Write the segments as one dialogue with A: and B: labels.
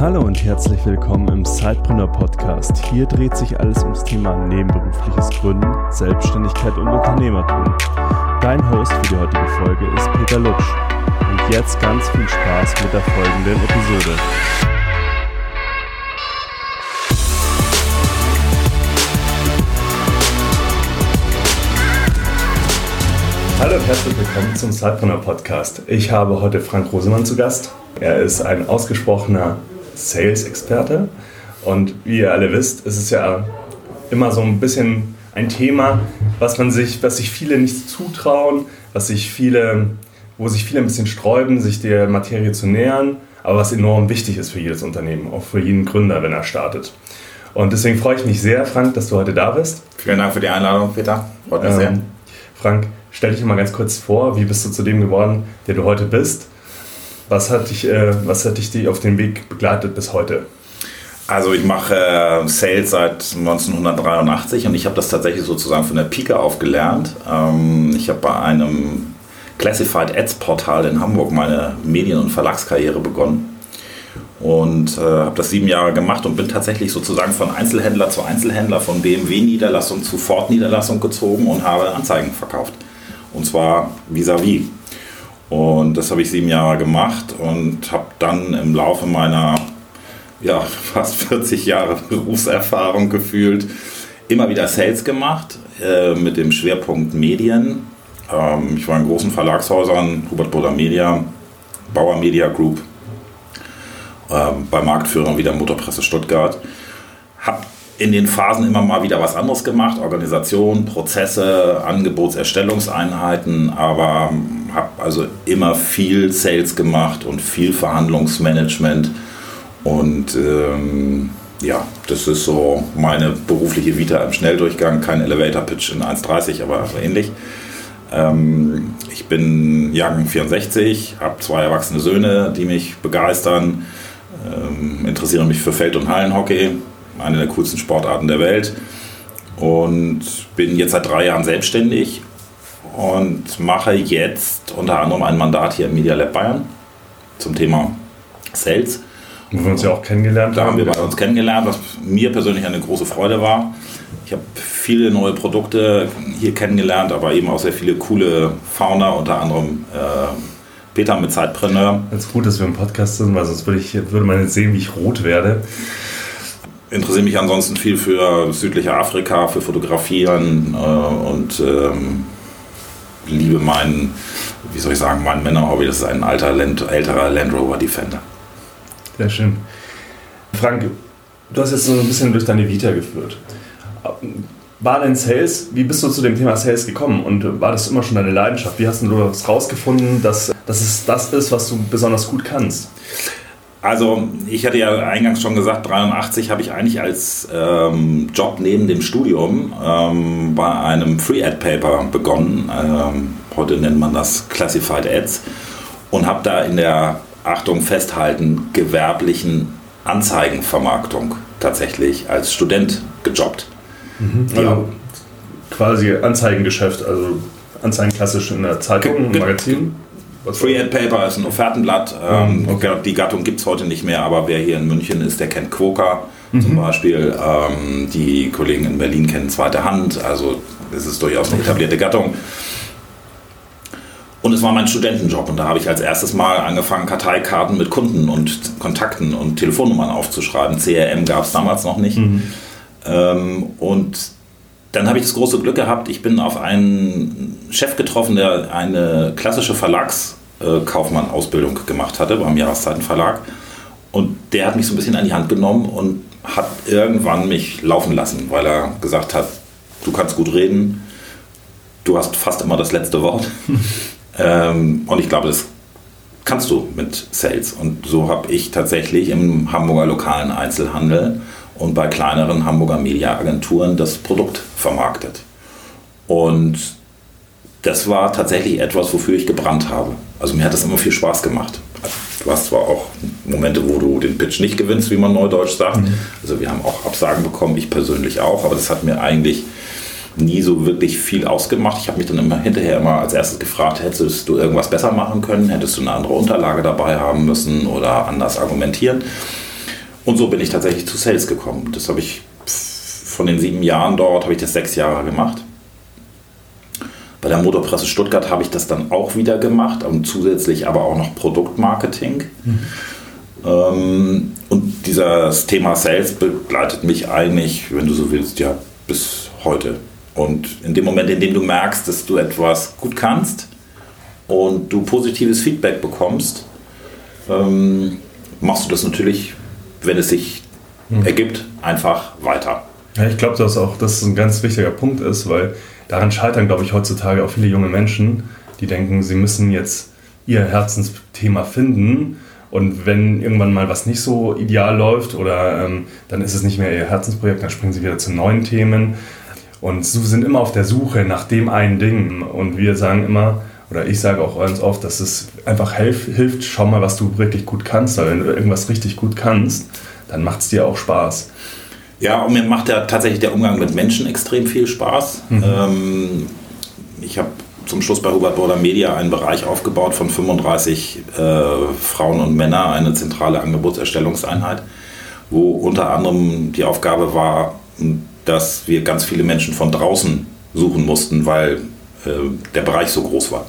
A: Hallo und herzlich willkommen im Sidepreneur Podcast. Hier dreht sich alles ums Thema nebenberufliches Gründen, Selbstständigkeit und Unternehmertum. Dein Host für die heutige Folge ist Peter Lutsch. Und jetzt ganz viel Spaß mit der folgenden Episode. Hallo und herzlich willkommen zum Sidepreneur Podcast. Ich habe heute Frank Rosemann zu Gast. Er ist ein ausgesprochener Sales-Experte und wie ihr alle wisst, ist es ja immer so ein bisschen ein Thema, was man sich, was sich viele nicht zutrauen, was sich viele, wo sich viele ein bisschen sträuben, sich der Materie zu nähern, aber was enorm wichtig ist für jedes Unternehmen, auch für jeden Gründer, wenn er startet. Und deswegen freue ich mich sehr, Frank, dass du heute da bist.
B: Vielen Dank für die Einladung, Peter.
A: Freut mich ähm, sehr. Frank, Stell dich mal ganz kurz vor, wie bist du zu dem geworden, der du heute bist? Was hat dich, äh, was hat dich auf den Weg begleitet bis heute?
B: Also ich mache äh, Sales seit 1983 und ich habe das tatsächlich sozusagen von der Pike auf gelernt. Ähm, ich habe bei einem Classified Ads Portal in Hamburg meine Medien- und Verlagskarriere begonnen und äh, habe das sieben Jahre gemacht und bin tatsächlich sozusagen von Einzelhändler zu Einzelhändler, von BMW-Niederlassung zu Ford-Niederlassung gezogen und habe Anzeigen verkauft. Und zwar vis-à-vis. -vis. Und das habe ich sieben Jahre gemacht und habe dann im Laufe meiner ja, fast 40 Jahre Berufserfahrung gefühlt immer wieder Sales gemacht äh, mit dem Schwerpunkt Medien. Ähm, ich war in großen Verlagshäusern, Hubert Boder Media, Bauer Media Group, ähm, bei Marktführern wie der Motorpresse Stuttgart. Habe in den Phasen immer mal wieder was anderes gemacht, Organisation, Prozesse, Angebotserstellungseinheiten, aber habe also immer viel Sales gemacht und viel Verhandlungsmanagement und ähm, ja, das ist so meine berufliche Vita im Schnelldurchgang, kein Elevator Pitch in 1,30, aber ähnlich. Ähm, ich bin Jahrgang 64, habe zwei erwachsene Söhne, die mich begeistern, ähm, interessiere mich für Feld- und Hallenhockey, eine der coolsten Sportarten der Welt. Und bin jetzt seit drei Jahren selbstständig und mache jetzt unter anderem ein Mandat hier im Media Lab Bayern zum Thema Sales.
A: Wo wir uns ja auch kennengelernt
B: haben. Da haben wir bei uns kennengelernt, was mir persönlich eine große Freude war. Ich habe viele neue Produkte hier kennengelernt, aber eben auch sehr viele coole Fauna, unter anderem äh, Peter mit Zeitpreneur.
A: Es ist gut, dass wir im Podcast sind, weil sonst würde, ich, würde man jetzt sehen, wie ich rot werde
B: interessiere mich ansonsten viel für südliche Afrika, für Fotografieren äh, und ähm, liebe meinen, wie soll ich sagen, mein Männerhobby. Das ist ein alter Land, älterer Land Rover Defender.
A: Sehr schön. Frank, du hast jetzt so ein bisschen durch deine Vita geführt. War denn Sales, wie bist du zu dem Thema Sales gekommen und war das immer schon deine Leidenschaft? Wie hast du das rausgefunden, dass, dass es das ist, was du besonders gut kannst?
B: Also ich hatte ja eingangs schon gesagt, 83 habe ich eigentlich als ähm, Job neben dem Studium ähm, bei einem Free Ad Paper begonnen. Ähm, heute nennt man das Classified Ads und habe da in der Achtung festhalten gewerblichen Anzeigenvermarktung tatsächlich als Student gejobbt.
A: Mhm. Also ja. quasi Anzeigengeschäft, also Anzeigen klassisch in der Zeitung, im Magazin.
B: Free Ad Paper ist ein Offertenblatt. Ähm, okay. Die Gattung gibt es heute nicht mehr, aber wer hier in München ist, der kennt Quoka mhm. zum Beispiel. Ähm, die Kollegen in Berlin kennen Zweite Hand. Also es ist durchaus eine etablierte Gattung. Und es war mein Studentenjob und da habe ich als erstes Mal angefangen, Karteikarten mit Kunden und Kontakten und Telefonnummern aufzuschreiben. CRM gab es damals noch nicht. Mhm. Ähm, und dann habe ich das große Glück gehabt, ich bin auf einen Chef getroffen, der eine klassische Verlagskaufmann-Ausbildung gemacht hatte beim Jahreszeitenverlag. Und der hat mich so ein bisschen an die Hand genommen und hat irgendwann mich laufen lassen, weil er gesagt hat, du kannst gut reden, du hast fast immer das letzte Wort. ähm, und ich glaube, das kannst du mit Sales. Und so habe ich tatsächlich im Hamburger lokalen Einzelhandel und bei kleineren Hamburger Mediaagenturen das Produkt vermarktet. Und das war tatsächlich etwas, wofür ich gebrannt habe. Also mir hat das immer viel Spaß gemacht. Du hast zwar auch Momente, wo du den Pitch nicht gewinnst, wie man neudeutsch sagt. Mhm. Also wir haben auch Absagen bekommen, ich persönlich auch, aber das hat mir eigentlich nie so wirklich viel ausgemacht. Ich habe mich dann immer hinterher immer als erstes gefragt, hättest du irgendwas besser machen können? Hättest du eine andere Unterlage dabei haben müssen oder anders argumentieren? Und so bin ich tatsächlich zu Sales gekommen. Das habe ich von den sieben Jahren dort, habe ich das sechs Jahre gemacht. Bei der Motorpresse Stuttgart habe ich das dann auch wieder gemacht und zusätzlich aber auch noch Produktmarketing. Mhm. Und dieses Thema Sales begleitet mich eigentlich, wenn du so willst, ja, bis heute. Und in dem Moment, in dem du merkst, dass du etwas gut kannst und du positives Feedback bekommst, ähm, machst du das natürlich, wenn es sich mhm. ergibt, einfach weiter.
A: Ja, ich glaube, dass auch das ein ganz wichtiger Punkt ist, weil daran scheitern, glaube ich, heutzutage auch viele junge Menschen, die denken, sie müssen jetzt ihr Herzensthema finden und wenn irgendwann mal was nicht so ideal läuft oder ähm, dann ist es nicht mehr ihr Herzensprojekt, dann springen sie wieder zu neuen Themen und sie sind immer auf der Suche nach dem einen Ding und wir sagen immer, oder ich sage auch ganz oft, dass es einfach hilf, hilft, schau mal, was du wirklich gut kannst, weil wenn du irgendwas richtig gut kannst, dann macht es dir auch Spaß.
B: Ja, und mir macht ja tatsächlich der Umgang mit Menschen extrem viel Spaß. Mhm. Ähm, ich habe zum Schluss bei Hubert Border Media einen Bereich aufgebaut von 35 äh, Frauen und Männern, eine zentrale Angebotserstellungseinheit, wo unter anderem die Aufgabe war, dass wir ganz viele Menschen von draußen suchen mussten, weil äh, der Bereich so groß war.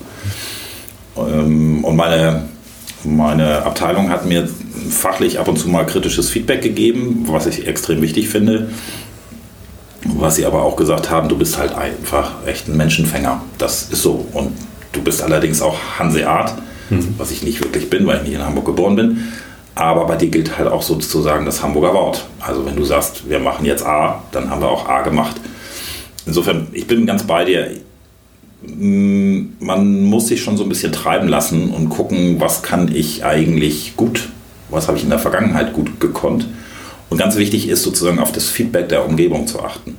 B: Ähm, und meine, meine Abteilung hat mir fachlich ab und zu mal kritisches Feedback gegeben, was ich extrem wichtig finde. Was sie aber auch gesagt haben, du bist halt einfach echt ein Menschenfänger. Das ist so. Und du bist allerdings auch Hanseat, mhm. was ich nicht wirklich bin, weil ich nicht in Hamburg geboren bin. Aber bei dir gilt halt auch sozusagen das Hamburger Wort. Also wenn du sagst, wir machen jetzt A, dann haben wir auch A gemacht. Insofern, ich bin ganz bei dir. Mm, man muss sich schon so ein bisschen treiben lassen und gucken, was kann ich eigentlich gut, was habe ich in der Vergangenheit gut gekonnt. Und ganz wichtig ist sozusagen auf das Feedback der Umgebung zu achten.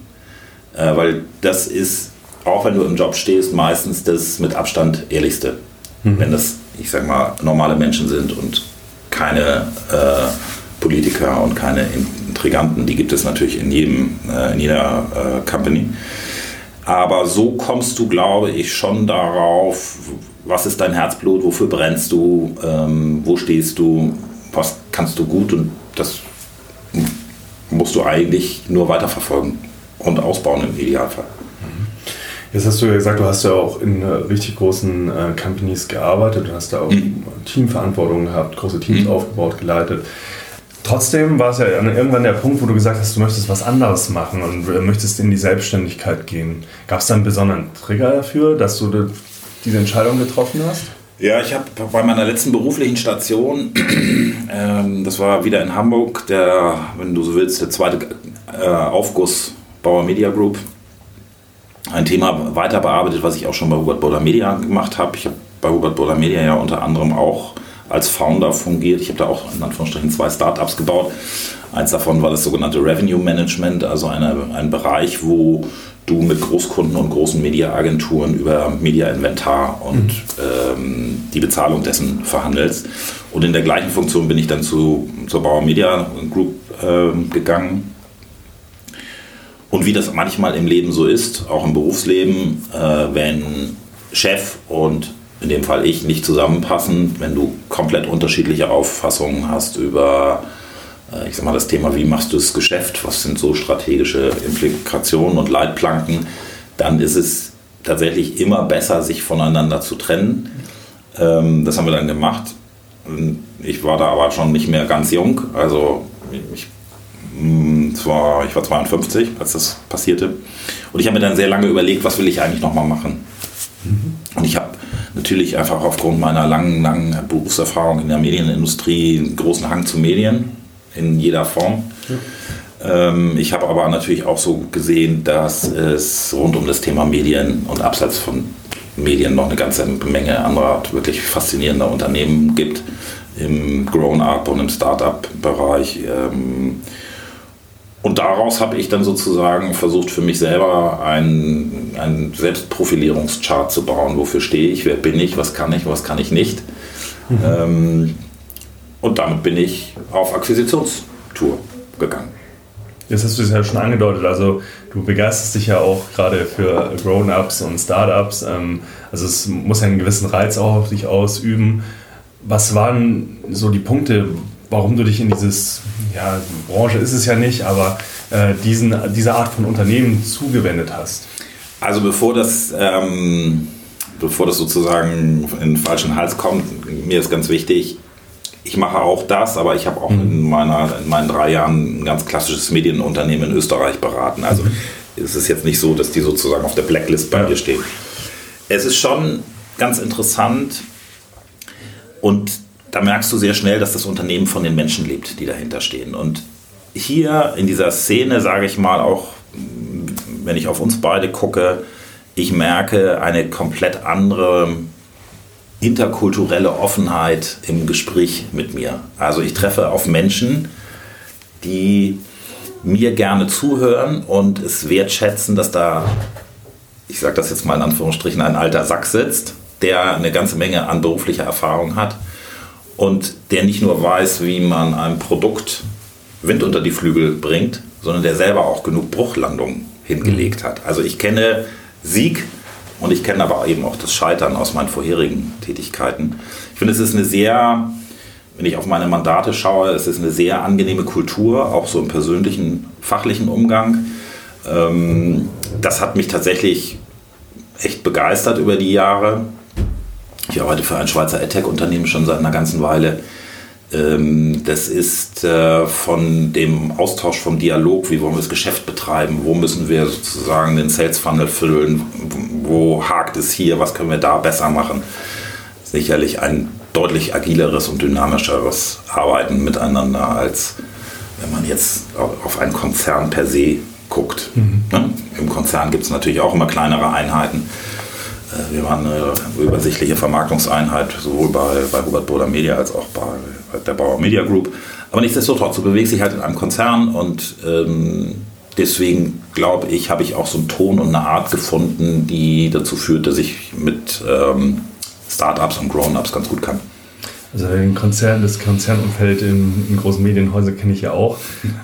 B: Äh, weil das ist, auch wenn du im Job stehst, meistens das mit Abstand ehrlichste. Mhm. Wenn das, ich sag mal, normale Menschen sind und keine äh, Politiker und keine Intriganten, die gibt es natürlich in, jedem, äh, in jeder äh, Company. Aber so kommst du, glaube ich, schon darauf, was ist dein Herzblut, wofür brennst du, ähm, wo stehst du, was kannst du gut und das musst du eigentlich nur weiterverfolgen und ausbauen im Idealfall.
A: Jetzt hast du ja gesagt, du hast ja auch in äh, richtig großen äh, Companies gearbeitet, du hast da auch mhm. Teamverantwortung gehabt, große Teams mhm. aufgebaut, geleitet. Trotzdem war es ja irgendwann der Punkt, wo du gesagt hast, du möchtest was anderes machen und möchtest in die Selbstständigkeit gehen. Gab es da einen besonderen Trigger dafür, dass du diese Entscheidung getroffen hast?
B: Ja, ich habe bei meiner letzten beruflichen Station, ähm, das war wieder in Hamburg, der, wenn du so willst, der zweite äh, Aufguss Bauer Media Group, ein Thema weiter bearbeitet, was ich auch schon bei Hubert Boller Media gemacht habe. Ich habe bei Hubert Boller Media ja unter anderem auch als Founder fungiert. Ich habe da auch in Anführungsstrichen zwei Startups gebaut. Eins davon war das sogenannte Revenue Management, also eine, ein Bereich, wo du mit Großkunden und großen Mediaagenturen über Media-Inventar und mhm. ähm, die Bezahlung dessen verhandelst. Und in der gleichen Funktion bin ich dann zu, zur Bauer Media Group äh, gegangen. Und wie das manchmal im Leben so ist, auch im Berufsleben, äh, wenn Chef und in dem Fall ich nicht zusammenpassen, wenn du komplett unterschiedliche Auffassungen hast über äh, ich sag mal, das Thema, wie machst du das Geschäft, was sind so strategische Implikationen und Leitplanken, dann ist es tatsächlich immer besser, sich voneinander zu trennen. Ähm, das haben wir dann gemacht. Ich war da aber schon nicht mehr ganz jung, also ich, mm, zwar, ich war 52, als das passierte. Und ich habe mir dann sehr lange überlegt, was will ich eigentlich nochmal machen. Mhm. Und ich habe natürlich einfach aufgrund meiner langen, langen Berufserfahrung in der Medienindustrie einen großen Hang zu Medien in jeder Form. Ja. Ähm, ich habe aber natürlich auch so gesehen, dass es rund um das Thema Medien und abseits von Medien noch eine ganze Menge anderer wirklich faszinierender Unternehmen gibt im Grown-up und im Startup-Bereich. Und daraus habe ich dann sozusagen versucht, für mich selber einen, einen Selbstprofilierungschart zu bauen. Wofür stehe ich, wer bin ich, was kann ich, was kann ich nicht. Mhm. Ähm, und damit bin ich auf Akquisitionstour gegangen.
A: Jetzt hast du es ja schon angedeutet, also du begeisterst dich ja auch gerade für Grown-Ups und Startups. Ähm, also es muss ja einen gewissen Reiz auch auf dich ausüben. Was waren so die Punkte, warum du dich in dieses ja, Branche ist es ja nicht, aber äh, diesen, diese Art von Unternehmen zugewendet hast?
B: Also bevor das, ähm, bevor das sozusagen in den falschen Hals kommt, mir ist ganz wichtig, ich mache auch das, aber ich habe auch mhm. in, meiner, in meinen drei Jahren ein ganz klassisches Medienunternehmen in Österreich beraten. Also mhm. es ist jetzt nicht so, dass die sozusagen auf der Blacklist bei dir stehen. Es ist schon ganz interessant und da merkst du sehr schnell, dass das Unternehmen von den Menschen lebt, die dahinter stehen. Und hier in dieser Szene, sage ich mal, auch wenn ich auf uns beide gucke, ich merke eine komplett andere interkulturelle Offenheit im Gespräch mit mir. Also ich treffe auf Menschen, die mir gerne zuhören und es wertschätzen, dass da, ich sage das jetzt mal in Anführungsstrichen, ein alter Sack sitzt, der eine ganze Menge an beruflicher Erfahrung hat und der nicht nur weiß, wie man ein Produkt Wind unter die Flügel bringt, sondern der selber auch genug Bruchlandungen hingelegt hat. Also ich kenne Sieg und ich kenne aber eben auch das Scheitern aus meinen vorherigen Tätigkeiten. Ich finde, es ist eine sehr, wenn ich auf meine Mandate schaue, es ist eine sehr angenehme Kultur, auch so im persönlichen, fachlichen Umgang. Ähm, das hat mich tatsächlich echt begeistert über die Jahre. Ich arbeite für ein Schweizer AdTech-Unternehmen schon seit einer ganzen Weile. Ähm, das ist äh, von dem Austausch vom Dialog, wie wollen wir das Geschäft betreiben, wo müssen wir sozusagen den Sales Funnel füllen, wo hakt es hier, was können wir da besser machen. Sicherlich ein deutlich agileres und dynamischeres Arbeiten miteinander, als wenn man jetzt auf einen Konzern per se guckt. Mhm. Ne? Im Konzern gibt es natürlich auch immer kleinere Einheiten. Äh, wir waren eine übersichtliche Vermarktungseinheit, sowohl bei, bei Hubert Boder Media als auch bei, bei der Bauer Media Group. Aber nichtsdestotrotz, du bewegst dich halt in einem Konzern und ähm, deswegen glaube ich, habe ich auch so einen Ton und eine Art gefunden, die dazu führt, dass ich mit ähm, Startups und Grown-Ups ganz gut kann.
A: Also den Konzern, das Konzernumfeld in, in großen Medienhäusern kenne ich ja auch.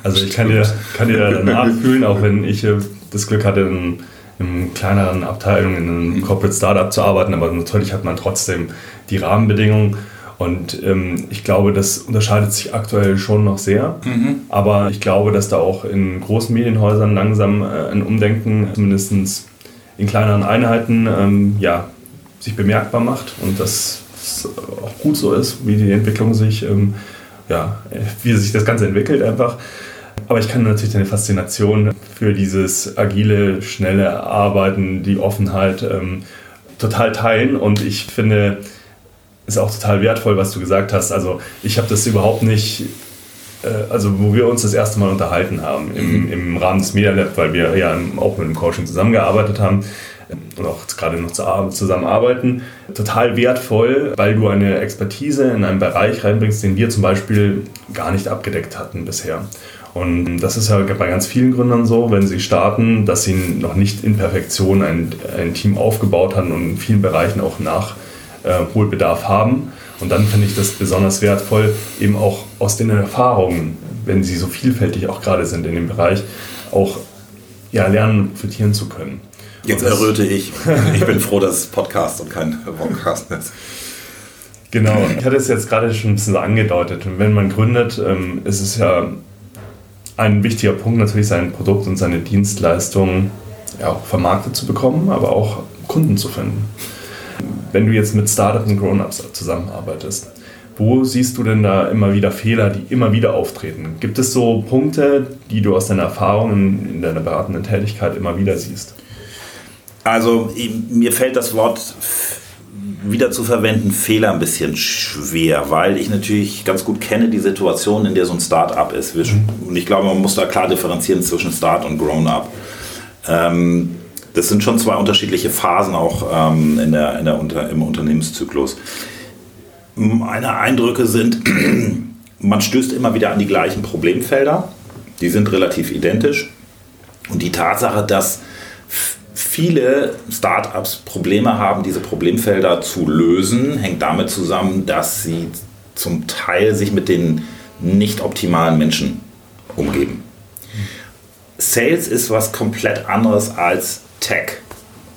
A: Also ich kann dir, kann dir da nachfühlen, auch wenn ich äh, das Glück hatte, in in kleineren Abteilungen, in einem mhm. Corporate Startup zu arbeiten, aber natürlich hat man trotzdem die Rahmenbedingungen. Und ähm, ich glaube, das unterscheidet sich aktuell schon noch sehr. Mhm. Aber ich glaube, dass da auch in großen Medienhäusern langsam äh, ein Umdenken, zumindest in kleineren Einheiten, ähm, ja, sich bemerkbar macht und dass es auch gut so ist, wie die Entwicklung sich, ähm, ja, wie sich das Ganze entwickelt einfach. Aber ich kann natürlich deine Faszination für dieses agile, schnelle Arbeiten, die Offenheit ähm, total teilen. Und ich finde, es ist auch total wertvoll, was du gesagt hast. Also ich habe das überhaupt nicht, äh, also wo wir uns das erste Mal unterhalten haben im, mhm. im Rahmen des Media Lab, weil wir ja auch mit dem Coaching zusammengearbeitet haben und auch gerade noch zusammenarbeiten. Total wertvoll, weil du eine Expertise in einen Bereich reinbringst, den wir zum Beispiel gar nicht abgedeckt hatten bisher. Und das ist ja bei ganz vielen Gründern so, wenn sie starten, dass sie noch nicht in Perfektion ein, ein Team aufgebaut haben und in vielen Bereichen auch Nachholbedarf haben. Und dann finde ich das besonders wertvoll, eben auch aus den Erfahrungen, wenn sie so vielfältig auch gerade sind in dem Bereich, auch ja, lernen und profitieren zu können.
B: Jetzt erröte ich. Ich bin froh, dass es Podcast und kein Podcast ist.
A: Genau, ich hatte es jetzt gerade schon ein bisschen angedeutet. Wenn man gründet, ähm, ist es ja ein wichtiger Punkt natürlich sein Produkt und seine Dienstleistung ja, auch vermarktet zu bekommen, aber auch Kunden zu finden. Wenn du jetzt mit Startups und Grown-ups zusammenarbeitest, wo siehst du denn da immer wieder Fehler, die immer wieder auftreten? Gibt es so Punkte, die du aus deiner Erfahrung in deiner beratenden Tätigkeit immer wieder siehst?
B: Also mir fällt das Wort wieder zu verwenden, Fehler ein bisschen schwer, weil ich natürlich ganz gut kenne die Situation, in der so ein Start-up ist. Und ich glaube, man muss da klar differenzieren zwischen Start und Grown-up. Ähm, das sind schon zwei unterschiedliche Phasen auch ähm, in der, in der Unter, im Unternehmenszyklus. Meine Eindrücke sind, man stößt immer wieder an die gleichen Problemfelder. Die sind relativ identisch. Und die Tatsache, dass viele Startups Probleme haben, diese Problemfelder zu lösen, hängt damit zusammen, dass sie zum Teil sich mit den nicht optimalen Menschen umgeben. Sales ist was komplett anderes als Tech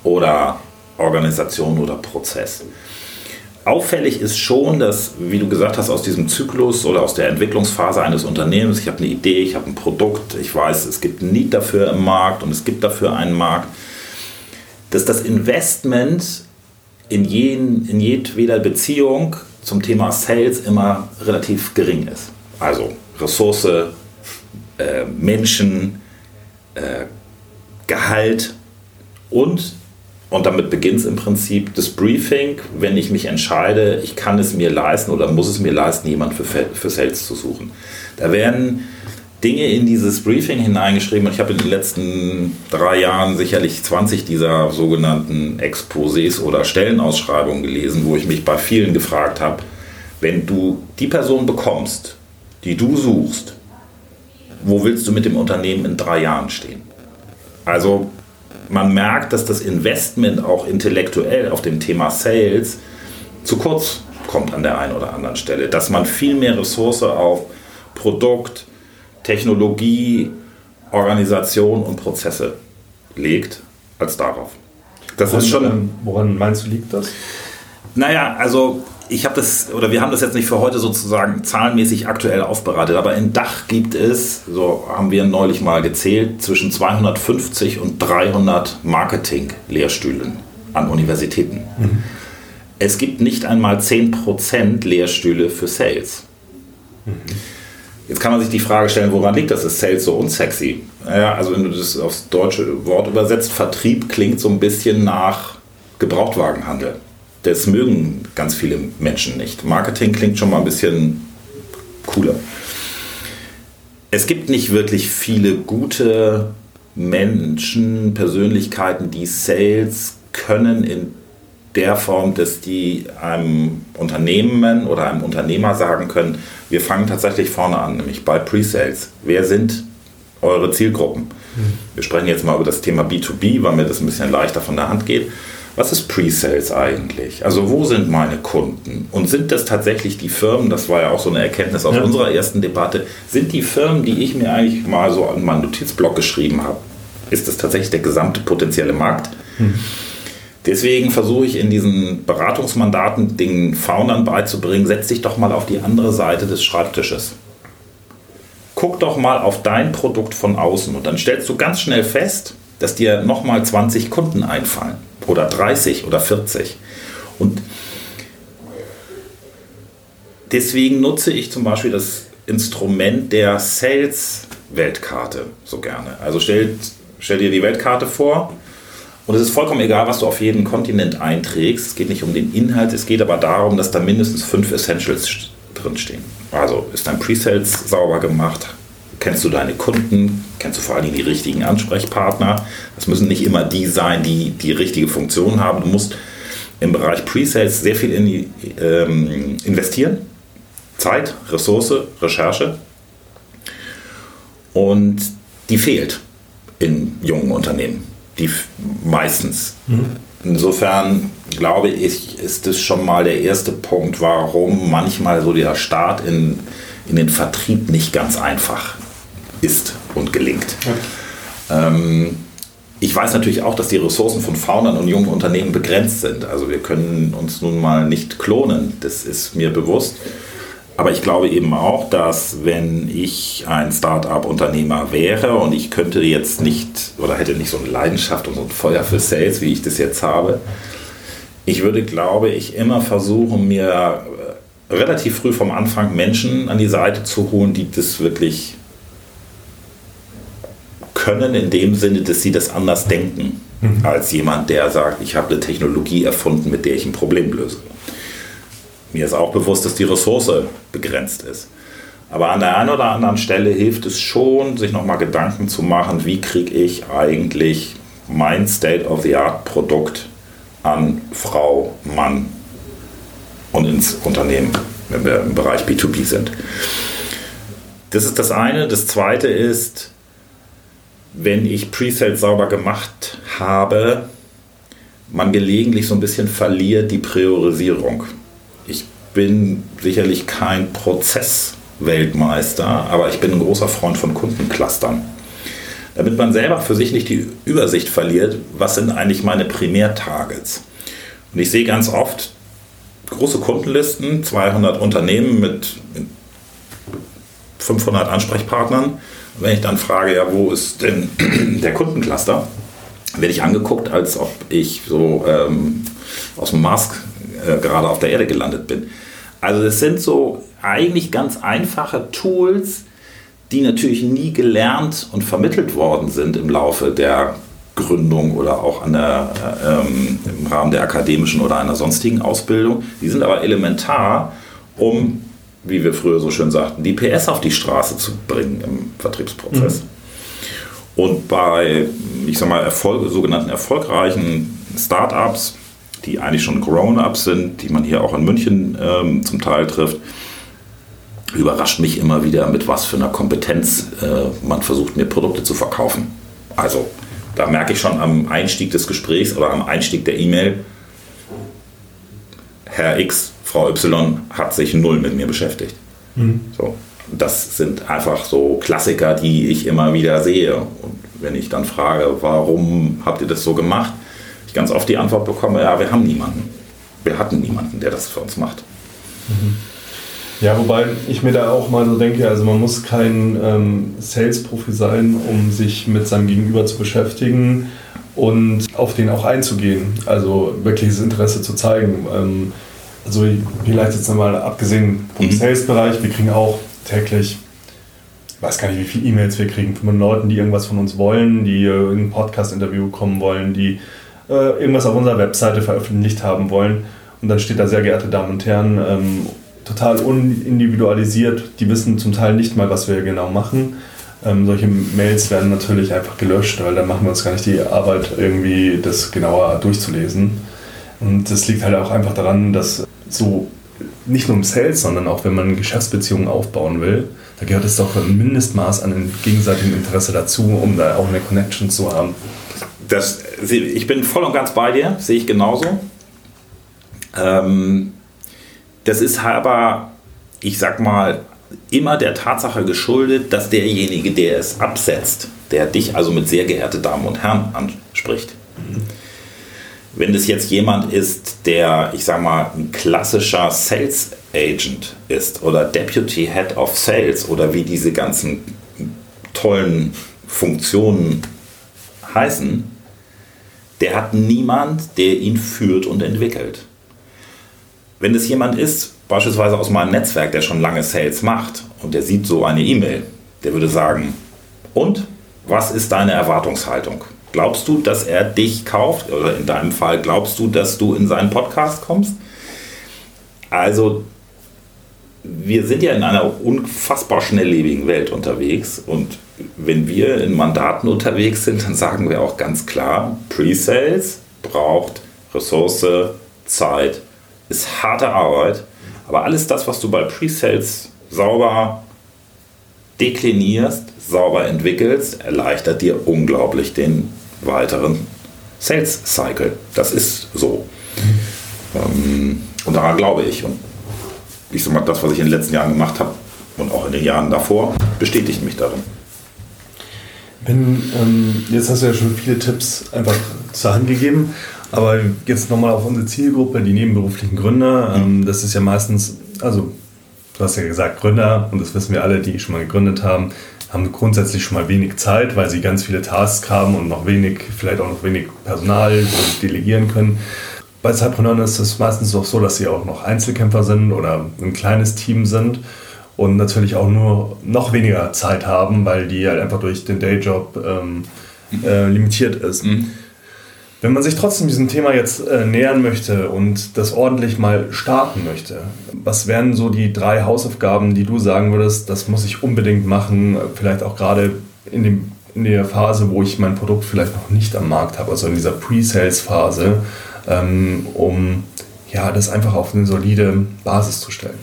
B: oder Organisation oder Prozess. auffällig ist schon, dass, wie du gesagt hast, aus diesem Zyklus oder aus der Entwicklungsphase eines Unternehmens, ich habe eine Idee, ich habe ein Produkt, ich weiß, es gibt ein Need dafür im Markt und es gibt dafür einen Markt, dass das Investment in, jeden, in jedweder Beziehung zum Thema Sales immer relativ gering ist. Also Ressource, äh, Menschen, äh, Gehalt und und damit beginnt es im Prinzip das Briefing, wenn ich mich entscheide, ich kann es mir leisten oder muss es mir leisten, jemand für, für Sales zu suchen. Da werden Dinge in dieses Briefing hineingeschrieben und ich habe in den letzten drei Jahren sicherlich 20 dieser sogenannten Exposés oder Stellenausschreibungen gelesen, wo ich mich bei vielen gefragt habe, wenn du die Person bekommst, die du suchst, wo willst du mit dem Unternehmen in drei Jahren stehen? Also man merkt, dass das Investment auch intellektuell auf dem Thema Sales zu kurz kommt an der einen oder anderen Stelle. Dass man viel mehr Ressource auf Produkt, Technologie, Organisation und Prozesse legt als darauf.
A: Das woran, ist schon. Woran meinst du, liegt das?
B: Naja, also ich habe das, oder wir haben das jetzt nicht für heute sozusagen zahlenmäßig aktuell aufbereitet, aber in Dach gibt es, so haben wir neulich mal gezählt, zwischen 250 und 300 Marketing-Lehrstühlen an Universitäten. Mhm. Es gibt nicht einmal 10% Lehrstühle für Sales. Mhm. Jetzt kann man sich die Frage stellen, woran liegt das? Ist Sales so unsexy? Ja, also wenn du das aufs deutsche Wort übersetzt, Vertrieb klingt so ein bisschen nach Gebrauchtwagenhandel das mögen ganz viele Menschen nicht. Marketing klingt schon mal ein bisschen cooler. Es gibt nicht wirklich viele gute Menschen, Persönlichkeiten, die Sales können in der Form, dass die einem Unternehmen oder einem Unternehmer sagen können, wir fangen tatsächlich vorne an, nämlich bei Pre-Sales. Wer sind eure Zielgruppen? Mhm. Wir sprechen jetzt mal über das Thema B2B, weil mir das ein bisschen leichter von der Hand geht was ist Pre-Sales eigentlich? Also wo sind meine Kunden? Und sind das tatsächlich die Firmen, das war ja auch so eine Erkenntnis aus ja. unserer ersten Debatte, sind die Firmen, die ich mir eigentlich mal so an meinen Notizblock geschrieben habe, ist das tatsächlich der gesamte potenzielle Markt? Mhm. Deswegen versuche ich in diesen Beratungsmandaten den Foundern beizubringen, setz dich doch mal auf die andere Seite des Schreibtisches. Guck doch mal auf dein Produkt von außen und dann stellst du ganz schnell fest, dass dir nochmal 20 Kunden einfallen oder 30 oder 40. Und deswegen nutze ich zum Beispiel das Instrument der Sales-Weltkarte so gerne. Also stell, stell dir die Weltkarte vor und es ist vollkommen egal, was du auf jeden Kontinent einträgst. Es geht nicht um den Inhalt, es geht aber darum, dass da mindestens fünf Essentials drinstehen. Also ist dein Pre-Sales sauber gemacht, kennst du deine Kunden, kennst du vor allem die richtigen Ansprechpartner. Das müssen nicht immer die sein, die die richtige Funktion haben. Du musst im Bereich Pre-Sales sehr viel in die, ähm, investieren. Zeit, Ressource, Recherche. Und die fehlt in jungen Unternehmen. Die meistens. Mhm. Insofern glaube ich, ist es schon mal der erste Punkt, warum manchmal so der Start in, in den Vertrieb nicht ganz einfach ist und gelingt. Ja. Ähm, ich weiß natürlich auch, dass die Ressourcen von Foundern und jungen Unternehmen begrenzt sind. Also wir können uns nun mal nicht klonen, das ist mir bewusst. Aber ich glaube eben auch, dass wenn ich ein Start-up-Unternehmer wäre und ich könnte jetzt nicht oder hätte nicht so eine Leidenschaft und so ein Feuer für Sales, wie ich das jetzt habe, ich würde, glaube ich, immer versuchen, mir relativ früh vom Anfang Menschen an die Seite zu holen, die das wirklich können in dem Sinne, dass sie das anders denken, mhm. als jemand, der sagt, ich habe eine Technologie erfunden, mit der ich ein Problem löse. Mir ist auch bewusst, dass die Ressource begrenzt ist. Aber an der einen oder anderen Stelle hilft es schon, sich nochmal Gedanken zu machen, wie kriege ich eigentlich mein State-of-the-Art-Produkt an Frau, Mann und ins Unternehmen, wenn wir im Bereich B2B sind. Das ist das eine. Das zweite ist, wenn ich Presales sauber gemacht habe, man gelegentlich so ein bisschen verliert die Priorisierung. Bin sicherlich kein Prozessweltmeister, aber ich bin ein großer Freund von Kundenclustern. Damit man selber für sich nicht die Übersicht verliert, was sind eigentlich meine Primärtargets. Und ich sehe ganz oft große Kundenlisten, 200 Unternehmen mit 500 Ansprechpartnern. Wenn ich dann frage, ja, wo ist denn der Kundencluster, werde ich angeguckt, als ob ich so ähm, aus dem Mars äh, gerade auf der Erde gelandet bin. Also es sind so eigentlich ganz einfache Tools, die natürlich nie gelernt und vermittelt worden sind im Laufe der Gründung oder auch an der, ähm, im Rahmen der akademischen oder einer sonstigen Ausbildung. Die sind aber elementar, um, wie wir früher so schön sagten, die PS auf die Straße zu bringen im Vertriebsprozess. Mhm. Und bei, ich sag mal, Erfolg, sogenannten erfolgreichen Startups, die eigentlich schon Grown-ups sind, die man hier auch in München ähm, zum Teil trifft, überrascht mich immer wieder, mit was für einer Kompetenz äh, man versucht, mir Produkte zu verkaufen. Also da merke ich schon am Einstieg des Gesprächs oder am Einstieg der E-Mail, Herr X, Frau Y hat sich null mit mir beschäftigt. Mhm. So, das sind einfach so Klassiker, die ich immer wieder sehe. Und wenn ich dann frage, warum habt ihr das so gemacht, ich ganz oft die Antwort bekomme, ja, wir haben niemanden. Wir hatten niemanden, der das für uns macht.
A: Mhm. Ja, wobei ich mir da auch mal so denke, also man muss kein ähm, Sales-Profi sein, um sich mit seinem Gegenüber zu beschäftigen und auf den auch einzugehen. Also wirkliches Interesse zu zeigen. Ähm, also vielleicht jetzt nochmal abgesehen vom mhm. Sales-Bereich, wir kriegen auch täglich, ich weiß gar nicht, wie viele E-Mails wir kriegen von Leuten, die irgendwas von uns wollen, die äh, in ein Podcast-Interview kommen wollen, die äh, irgendwas auf unserer Webseite veröffentlicht haben wollen. Und dann steht da, sehr geehrte Damen und Herren, ähm, total unindividualisiert. Die wissen zum Teil nicht mal, was wir genau machen. Ähm, solche Mails werden natürlich einfach gelöscht, weil dann machen wir uns gar nicht die Arbeit, irgendwie das genauer durchzulesen. Und das liegt halt auch einfach daran, dass so nicht nur im Sales, sondern auch wenn man Geschäftsbeziehungen aufbauen will, da gehört es doch ein Mindestmaß an gegenseitigem Interesse dazu, um da auch eine Connection zu haben.
B: Das, ich bin voll und ganz bei dir, sehe ich genauso. Ähm, das ist aber, ich sag mal, immer der Tatsache geschuldet, dass derjenige, der es absetzt, der dich also mit sehr geehrte Damen und Herren anspricht. Wenn das jetzt jemand ist, der, ich sag mal, ein klassischer Sales Agent ist oder Deputy Head of Sales oder wie diese ganzen tollen Funktionen heißen, der hat niemand, der ihn führt und entwickelt. Wenn es jemand ist, beispielsweise aus meinem Netzwerk, der schon lange Sales macht und der sieht so eine E-Mail, der würde sagen, und was ist deine Erwartungshaltung? Glaubst du, dass er dich kauft? Oder in deinem Fall, glaubst du, dass du in seinen Podcast kommst? Also, wir sind ja in einer unfassbar schnelllebigen Welt unterwegs und wenn wir in Mandaten unterwegs sind, dann sagen wir auch ganz klar, Pre-Sales braucht Ressource, Zeit, ist harte Arbeit, aber alles das, was du bei Presales sauber deklinierst, sauber entwickelst, erleichtert dir unglaublich den weiteren Sales Cycle. Das ist so. Ähm, und daran glaube ich. Und ich sag mal, das, was ich in den letzten Jahren gemacht habe und auch in den Jahren davor, bestätigt mich darin.
A: Wenn, ähm, jetzt hast du ja schon viele Tipps einfach zur Hand gegeben. Aber jetzt nochmal auf unsere Zielgruppe, die nebenberuflichen Gründer. Ähm, das ist ja meistens, also du hast ja gesagt Gründer und das wissen wir alle, die schon mal gegründet haben, haben grundsätzlich schon mal wenig Zeit, weil sie ganz viele Tasks haben und noch wenig, vielleicht auch noch wenig Personal delegieren können. Bei Zeitpreneuren ist es meistens auch so, dass sie auch noch Einzelkämpfer sind oder ein kleines Team sind und natürlich auch nur noch weniger Zeit haben, weil die halt einfach durch den Dayjob ähm, äh, limitiert ist. Mhm. Wenn man sich trotzdem diesem Thema jetzt äh, nähern möchte und das ordentlich mal starten möchte, was wären so die drei Hausaufgaben, die du sagen würdest, das muss ich unbedingt machen, vielleicht auch gerade in, dem, in der Phase, wo ich mein Produkt vielleicht noch nicht am Markt habe, also in dieser Pre-Sales-Phase, ähm, um ja, das einfach auf eine solide Basis zu stellen?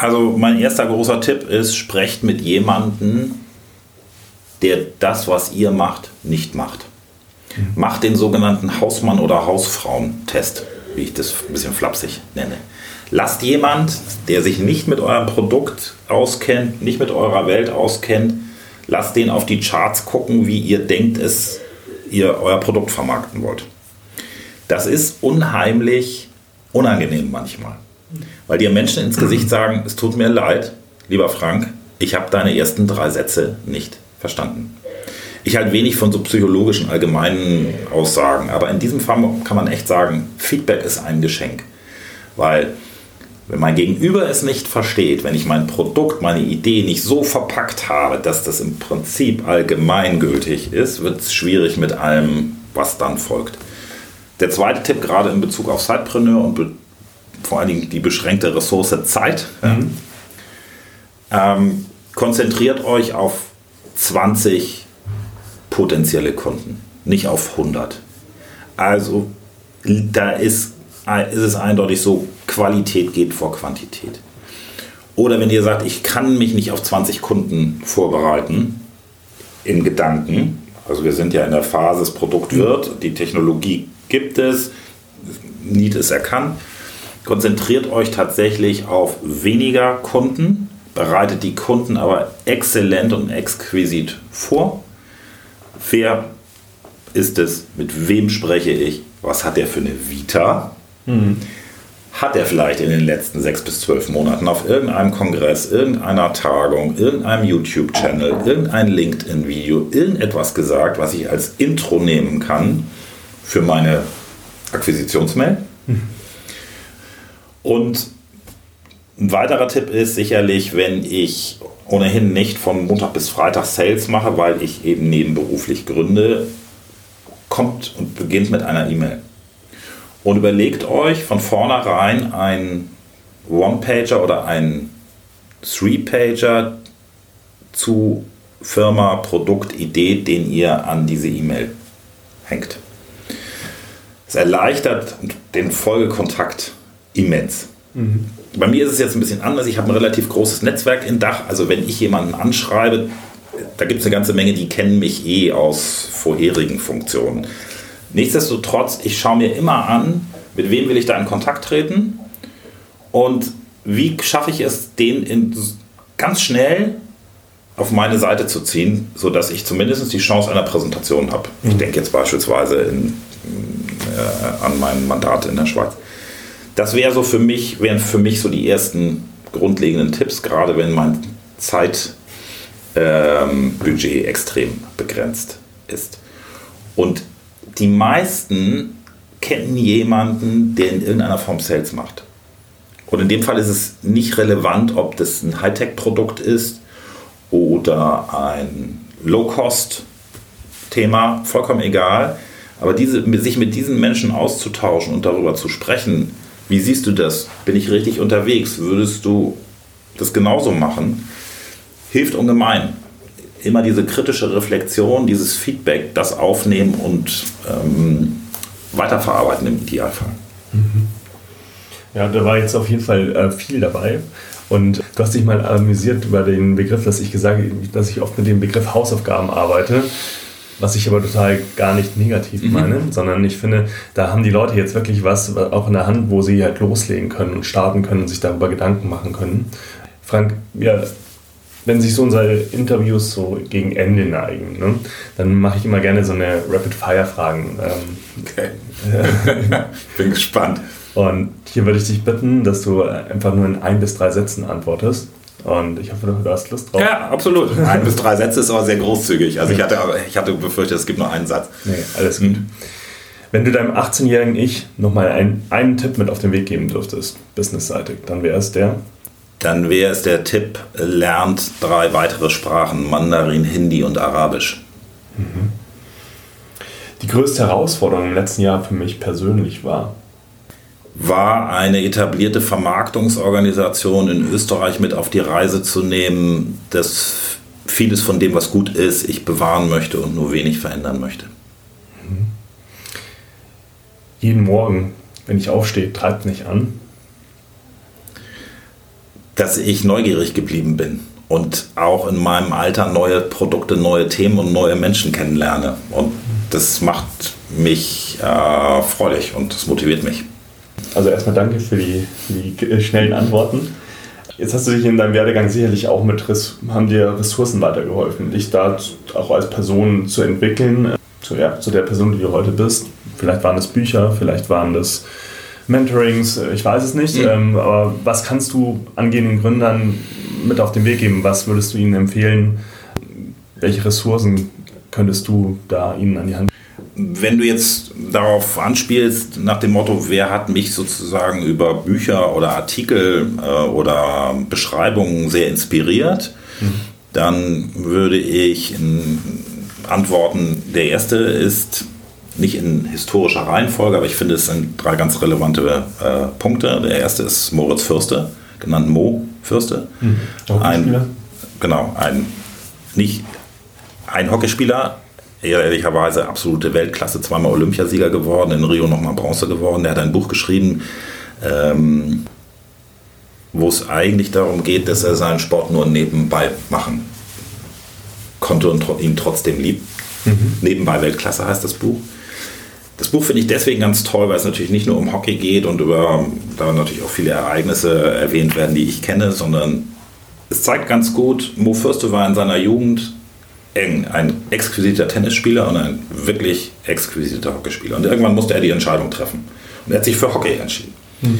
B: Also mein erster großer Tipp ist, sprecht mit jemandem, der das, was ihr macht, nicht macht. Macht den sogenannten Hausmann- oder Hausfrauentest, wie ich das ein bisschen flapsig nenne. Lasst jemand, der sich nicht mit eurem Produkt auskennt, nicht mit eurer Welt auskennt, lasst den auf die Charts gucken, wie ihr denkt es, ihr euer Produkt vermarkten wollt. Das ist unheimlich unangenehm manchmal. Weil dir Menschen ins Gesicht sagen, es tut mir leid, lieber Frank, ich habe deine ersten drei Sätze nicht verstanden. Ich halte wenig von so psychologischen allgemeinen Aussagen, aber in diesem Fall kann man echt sagen, Feedback ist ein Geschenk. Weil wenn mein Gegenüber es nicht versteht, wenn ich mein Produkt, meine Idee nicht so verpackt habe, dass das im Prinzip allgemeingültig ist, wird es schwierig mit allem, was dann folgt. Der zweite Tipp, gerade in Bezug auf Sidepreneur und vor allen Dingen die beschränkte Ressource Zeit, mhm. ähm, konzentriert euch auf 20 potenzielle Kunden, nicht auf 100. Also da ist, ist es eindeutig so, Qualität geht vor Quantität. Oder wenn ihr sagt, ich kann mich nicht auf 20 Kunden vorbereiten, in Gedanken, also wir sind ja in der Phase, das Produkt wird, die Technologie gibt es, Need ist erkannt, konzentriert euch tatsächlich auf weniger Kunden, bereitet die Kunden aber exzellent und exquisit vor. Wer ist es? Mit wem spreche ich? Was hat er für eine Vita? Mhm hat er vielleicht in den letzten sechs bis zwölf Monaten auf irgendeinem Kongress, irgendeiner Tagung, irgendeinem YouTube-Channel, irgendein LinkedIn-Video, irgendetwas gesagt, was ich als Intro nehmen kann für meine Akquisitionsmail? Und ein weiterer Tipp ist sicherlich, wenn ich ohnehin nicht von Montag bis Freitag Sales mache, weil ich eben nebenberuflich gründe, kommt und beginnt mit einer E-Mail und überlegt euch von vornherein ein One-Pager oder ein Three-Pager zu Firma, Produkt, Idee, den ihr an diese E-Mail hängt. Es erleichtert den Folgekontakt immens. Mhm. Bei mir ist es jetzt ein bisschen anders. Ich habe ein relativ großes Netzwerk in Dach. Also wenn ich jemanden anschreibe, da gibt es eine ganze Menge, die kennen mich eh aus vorherigen Funktionen. Nichtsdestotrotz, ich schaue mir immer an, mit wem will ich da in Kontakt treten und wie schaffe ich es, den in, ganz schnell auf meine Seite zu ziehen, sodass ich zumindest die Chance einer Präsentation habe. Ich mhm. denke jetzt beispielsweise in, äh, an mein Mandat in der Schweiz. Das wäre so für mich, wären für mich so die ersten grundlegenden Tipps, gerade wenn mein Zeitbudget ähm, extrem begrenzt ist. Und die meisten kennen jemanden, der in irgendeiner Form Sales macht. Und in dem Fall ist es nicht relevant, ob das ein Hightech-Produkt ist oder ein Low-Cost-Thema, vollkommen egal. Aber diese, sich mit diesen Menschen auszutauschen und darüber zu sprechen, wie siehst du das? Bin ich richtig unterwegs? Würdest du das genauso machen? Hilft ungemein immer diese kritische Reflexion, dieses Feedback, das aufnehmen und ähm, weiterverarbeiten im Idealfall. Mhm.
A: Ja, da war jetzt auf jeden Fall äh, viel dabei. Und du hast dich mal amüsiert über den Begriff, dass ich gesagt dass ich oft mit dem Begriff Hausaufgaben arbeite. Was ich aber total gar nicht negativ mhm. meine, sondern ich finde, da haben die Leute jetzt wirklich was auch in der Hand, wo sie halt loslegen können und starten können und sich darüber Gedanken machen können. Frank, ja, wenn sich so unsere Interviews so gegen Ende neigen, ne, dann mache ich immer gerne so eine Rapid-Fire-Fragen. Ähm,
B: okay. Bin gespannt.
A: Und hier würde ich dich bitten, dass du einfach nur in ein bis drei Sätzen antwortest. Und ich hoffe, du hast Lust drauf.
B: Ja, absolut. Ein bis drei Sätze ist aber sehr großzügig. Also ich hatte, ich hatte befürchtet, es gibt nur einen Satz.
A: Nee, alles gut. Wenn du deinem 18-jährigen Ich nochmal einen, einen Tipp mit auf den Weg geben dürftest, businessseitig, dann wäre es der,
B: dann wäre es der Tipp, lernt drei weitere Sprachen, Mandarin, Hindi und Arabisch. Mhm.
A: Die größte Herausforderung im letzten Jahr für mich persönlich war?
B: War eine etablierte Vermarktungsorganisation in Österreich mit auf die Reise zu nehmen, dass vieles von dem, was gut ist, ich bewahren möchte und nur wenig verändern möchte. Mhm.
A: Jeden Morgen, wenn ich aufstehe, treibt mich an,
B: dass ich neugierig geblieben bin und auch in meinem Alter neue Produkte, neue Themen und neue Menschen kennenlerne. Und das macht mich äh, freudig und das motiviert mich.
A: Also erstmal danke für die, für die äh, schnellen Antworten. Jetzt hast du dich in deinem Werdegang sicherlich auch mit haben dir Ressourcen weitergeholfen, dich da auch als Person zu entwickeln, zu, ja, zu der Person, die du heute bist. Vielleicht waren das Bücher, vielleicht waren das Mentorings, äh, ich weiß es nicht. Mhm. Ähm, aber was kannst du angehenden Gründern mit auf den Weg geben? Was würdest du ihnen empfehlen? Welche Ressourcen könntest du da ihnen an die Hand
B: geben? Wenn du jetzt darauf anspielst, nach dem Motto, wer hat mich sozusagen über Bücher oder Artikel äh, oder Beschreibungen sehr inspiriert, mhm. dann würde ich antworten, der erste ist nicht in historischer Reihenfolge, aber ich finde, es sind drei ganz relevante äh, Punkte. Der erste ist Moritz Fürste, genannt Mo Fürste. Mhm. Ein, genau, ein nicht ein Hockeyspieler, ehrlicherweise absolute Weltklasse, zweimal Olympiasieger geworden, in Rio nochmal Bronze geworden. Der hat ein Buch geschrieben, ähm, wo es eigentlich darum geht, dass er seinen Sport nur nebenbei machen konnte und ihn trotzdem liebt. Mhm. Nebenbei Weltklasse heißt das Buch. Das Buch finde ich deswegen ganz toll, weil es natürlich nicht nur um Hockey geht und über da natürlich auch viele Ereignisse erwähnt werden, die ich kenne, sondern es zeigt ganz gut, Mo Fürste war in seiner Jugend eng, ein exquisiter Tennisspieler und ein wirklich exquisiter Hockeyspieler. Und irgendwann musste er die Entscheidung treffen. Und er hat sich für Hockey entschieden. Hm.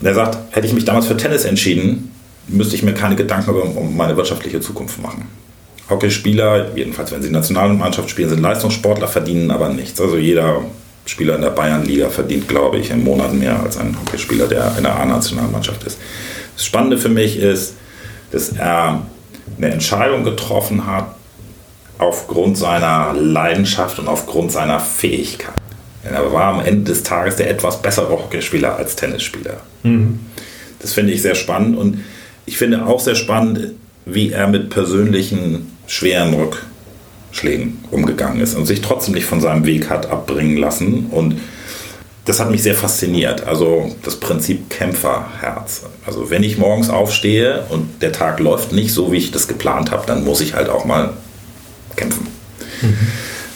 B: Und er sagt, hätte ich mich damals für Tennis entschieden, müsste ich mir keine Gedanken um meine wirtschaftliche Zukunft machen. Hockeyspieler, jedenfalls wenn sie Nationalmannschaft spielen, sind Leistungssportler, verdienen aber nichts. Also jeder Spieler in der Bayernliga verdient, glaube ich, im Monat mehr als ein Hockeyspieler, der in der A-Nationalmannschaft ist. Das Spannende für mich ist, dass er eine Entscheidung getroffen hat aufgrund seiner Leidenschaft und aufgrund seiner Fähigkeit. Er war am Ende des Tages der etwas bessere Hockeyspieler als Tennisspieler. Mhm. Das finde ich sehr spannend und ich finde auch sehr spannend, wie er mit persönlichen schweren Rückschlägen umgegangen ist und sich trotzdem nicht von seinem Weg hat abbringen lassen. Und das hat mich sehr fasziniert. Also das Prinzip Kämpferherz. Also wenn ich morgens aufstehe und der Tag läuft nicht so, wie ich das geplant habe, dann muss ich halt auch mal kämpfen. Mhm.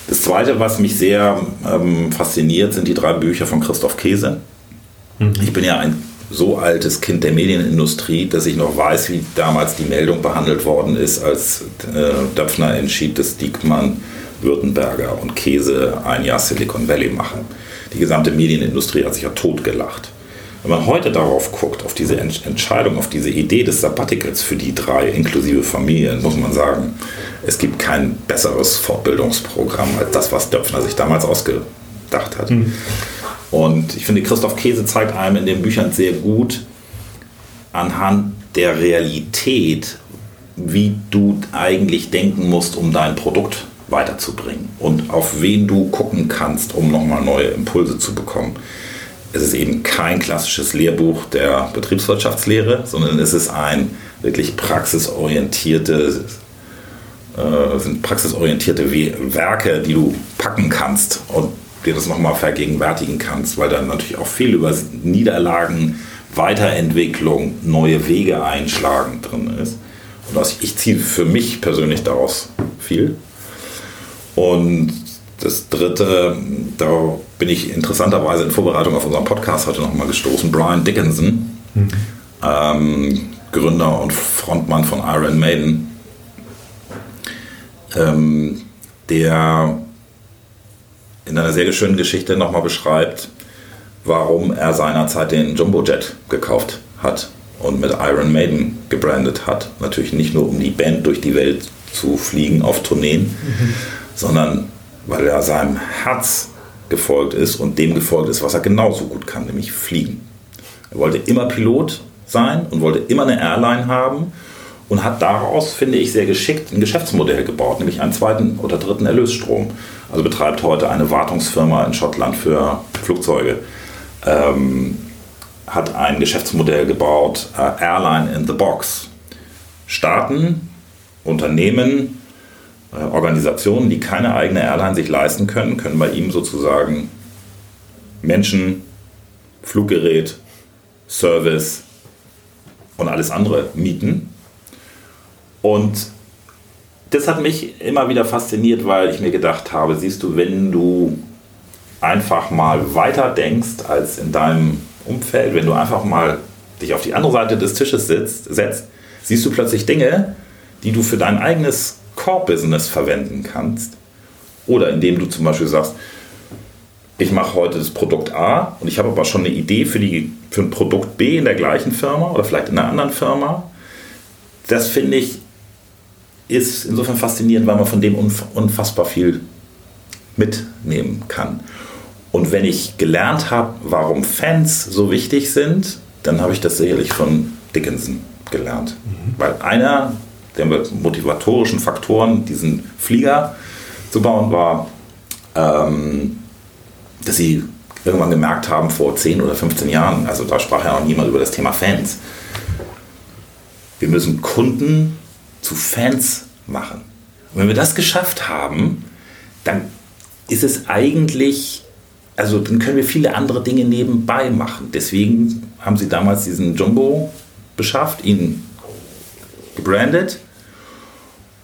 B: Das Zweite, was mich sehr ähm, fasziniert, sind die drei Bücher von Christoph Käse. Mhm. Ich bin ja ein so altes Kind der Medienindustrie, dass ich noch weiß, wie damals die Meldung behandelt worden ist, als äh, Döpfner entschied, dass Diekmann, Württemberger und Käse ein Jahr Silicon Valley machen. Die gesamte Medienindustrie hat sich ja totgelacht. Wenn man heute darauf guckt, auf diese Entscheidung, auf diese Idee des Sabbaticals für die drei inklusive Familien, muss man sagen, es gibt kein besseres Fortbildungsprogramm als das, was Döpfner sich damals ausgedacht hat. Mhm. Und ich finde, Christoph Käse zeigt einem in den Büchern sehr gut anhand der Realität, wie du eigentlich denken musst, um dein Produkt weiterzubringen und auf wen du gucken kannst, um nochmal neue Impulse zu bekommen. Es ist eben kein klassisches Lehrbuch der Betriebswirtschaftslehre, sondern es ist ein wirklich praxisorientierte, äh, sind praxisorientierte Werke, die du packen kannst und dir das nochmal vergegenwärtigen kannst, weil dann natürlich auch viel über Niederlagen, Weiterentwicklung, neue Wege einschlagen drin ist. Und ich ziehe für mich persönlich daraus viel. Und das dritte, da bin ich interessanterweise in Vorbereitung auf unseren Podcast heute nochmal gestoßen, Brian Dickinson, mhm. ähm, Gründer und Frontmann von Iron Maiden, ähm, der in einer sehr schönen Geschichte nochmal beschreibt, warum er seinerzeit den Jumbo Jet gekauft hat und mit Iron Maiden gebrandet hat. Natürlich nicht nur, um die Band durch die Welt zu fliegen auf Tourneen, mhm. sondern weil er seinem Herz gefolgt ist und dem gefolgt ist, was er genauso gut kann, nämlich fliegen. Er wollte immer Pilot sein und wollte immer eine Airline haben und hat daraus, finde ich, sehr geschickt ein Geschäftsmodell gebaut, nämlich einen zweiten oder dritten Erlösstrom. Also betreibt heute eine Wartungsfirma in Schottland für Flugzeuge. Ähm, hat ein Geschäftsmodell gebaut, äh, Airline in the Box. Staaten, Unternehmen, Organisationen, die keine eigene Airline sich leisten können, können bei ihm sozusagen Menschen, Fluggerät, Service und alles andere mieten. Und das hat mich immer wieder fasziniert, weil ich mir gedacht habe, siehst du, wenn du einfach mal weiter denkst als in deinem Umfeld, wenn du einfach mal dich auf die andere Seite des Tisches sitzt, setzt, siehst du plötzlich Dinge, die du für dein eigenes Core-Business verwenden kannst. Oder indem du zum Beispiel sagst, ich mache heute das Produkt A und ich habe aber schon eine Idee für, die, für ein Produkt B in der gleichen Firma oder vielleicht in einer anderen Firma. Das finde ich ist insofern faszinierend, weil man von dem unfassbar viel mitnehmen kann. Und wenn ich gelernt habe, warum Fans so wichtig sind, dann habe ich das sicherlich von Dickinson gelernt. Mhm. Weil einer der motivatorischen Faktoren, diesen Flieger zu bauen, war, ähm, dass sie irgendwann gemerkt haben, vor 10 oder 15 Jahren, also da sprach ja noch niemand über das Thema Fans, wir müssen Kunden zu Fans machen. Und wenn wir das geschafft haben, dann ist es eigentlich, also dann können wir viele andere Dinge nebenbei machen. Deswegen haben sie damals diesen Jumbo beschafft, ihn gebrandet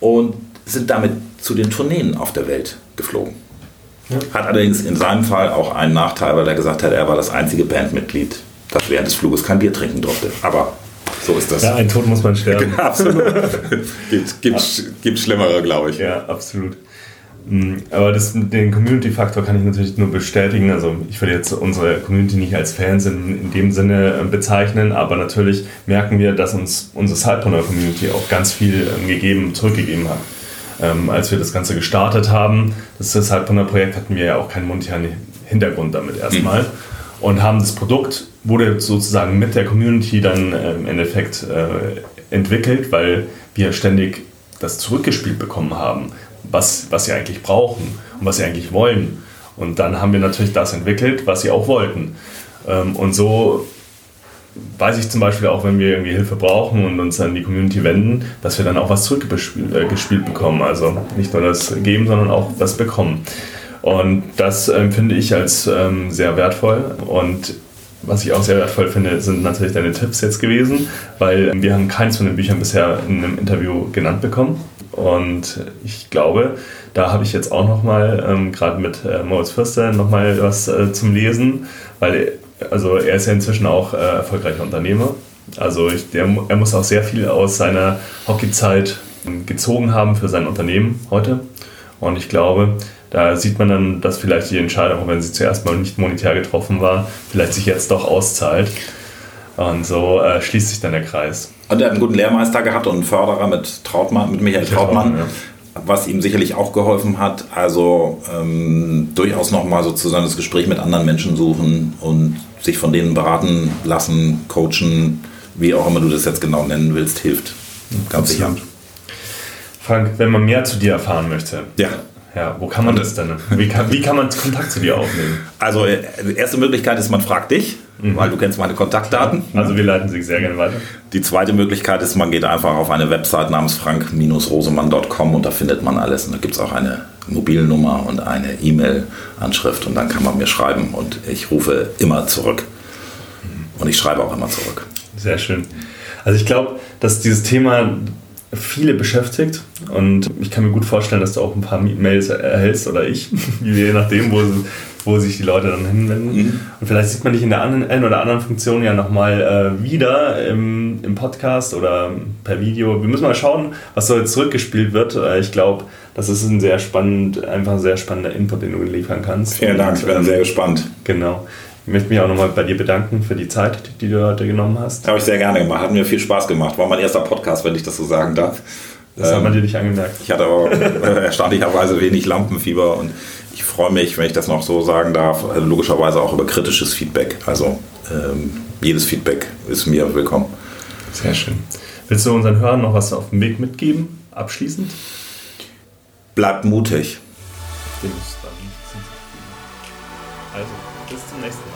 B: und sind damit zu den Tourneen auf der Welt geflogen. Ja. Hat allerdings in seinem Fall auch einen Nachteil, weil er gesagt hat, er war das einzige Bandmitglied, das während des Fluges kein Bier trinken durfte. Aber so ist das.
A: Ja, ein Tod muss man sterben. Genau,
B: absolut. gibt, gibt, gibt schlimmere, glaube ich.
A: Ja, absolut. Mm, aber das, den Community-Faktor kann ich natürlich nur bestätigen. Also ich würde jetzt unsere Community nicht als Fans in, in dem Sinne äh, bezeichnen, aber natürlich merken wir, dass uns unsere Sidepreneur-Community auch ganz viel ähm, gegeben, zurückgegeben hat. Ähm, als wir das Ganze gestartet haben, das Sidepreneur-Projekt hatten wir ja auch keinen monetären Hintergrund damit erstmal. Mhm. Und haben das Produkt, wurde sozusagen mit der Community dann äh, im Endeffekt äh, entwickelt, weil wir ständig das zurückgespielt bekommen haben was, was sie eigentlich brauchen und was sie eigentlich wollen. Und dann haben wir natürlich das entwickelt, was sie auch wollten. Ähm, und so weiß ich zum Beispiel auch, wenn wir irgendwie Hilfe brauchen und uns an die Community wenden, dass wir dann auch was zurückgespielt äh, bekommen. Also nicht nur das geben, sondern auch was bekommen. Und das empfinde ich als ähm, sehr wertvoll. Und was ich auch sehr wertvoll finde, sind natürlich deine Tipps jetzt gewesen, weil wir haben keins von den Büchern bisher in einem Interview genannt bekommen. Und ich glaube, da habe ich jetzt auch nochmal, ähm, gerade mit äh, Moritz Fürster, nochmal was äh, zum Lesen, weil also er ist ja inzwischen auch äh, erfolgreicher Unternehmer. Also ich, der, er muss auch sehr viel aus seiner Hockeyzeit gezogen haben für sein Unternehmen heute. Und ich glaube, da sieht man dann, dass vielleicht die Entscheidung, auch wenn sie zuerst mal nicht monetär getroffen war, vielleicht sich jetzt doch auszahlt. Und so äh, schließt sich dann der Kreis.
B: Und er hat einen guten Lehrmeister gehabt und einen Förderer mit Trautmann, mit Michael Trautmann, ja. was ihm sicherlich auch geholfen hat. Also ähm, durchaus nochmal sozusagen das Gespräch mit anderen Menschen suchen und sich von denen beraten lassen, coachen, wie auch immer du das jetzt genau nennen willst, hilft. Ganz sicher.
A: Frank, wenn man mehr zu dir erfahren möchte,
B: ja.
A: Ja, wo kann man das denn? Wie kann, wie kann man Kontakt zu dir aufnehmen?
B: Also, äh, die erste Möglichkeit ist, man fragt dich, mhm. weil du kennst meine Kontaktdaten.
A: Also, wir leiten sie sehr gerne weiter.
B: Die zweite Möglichkeit ist, man geht einfach auf eine Website namens frank-rosemann.com und da findet man alles. Und da gibt es auch eine Mobilnummer und eine E-Mail-Anschrift und dann kann man mir schreiben und ich rufe immer zurück. Mhm. Und ich schreibe auch immer zurück.
A: Sehr schön. Also, ich glaube, dass dieses Thema viele beschäftigt und ich kann mir gut vorstellen, dass du auch ein paar Mails erhältst oder ich, je nachdem, wo, wo sich die Leute dann hinwenden. Mhm. Und vielleicht sieht man dich in der einen oder anderen Funktion ja nochmal äh, wieder im, im Podcast oder per Video. Wir müssen mal schauen, was so jetzt zurückgespielt wird. Äh, ich glaube, das ist ein sehr spannend, einfach ein sehr spannender Input, den du liefern kannst.
B: Vielen Dank, ich bin sehr gespannt.
A: Genau. Ich möchte mich auch nochmal bei dir bedanken für die Zeit, die du heute genommen hast.
B: Habe ich sehr gerne gemacht. Hat mir viel Spaß gemacht. War mein erster Podcast, wenn ich das so sagen darf.
A: Das ähm, hat man dir nicht angemerkt.
B: Ich hatte aber äh, erstaunlicherweise wenig Lampenfieber und ich freue mich, wenn ich das noch so sagen darf, äh, logischerweise auch über kritisches Feedback. Also ähm, jedes Feedback ist mir willkommen.
A: Sehr schön. Willst du unseren Hörern noch was auf dem Weg mitgeben, abschließend?
B: Bleibt mutig.
A: Also, bis zum nächsten Mal.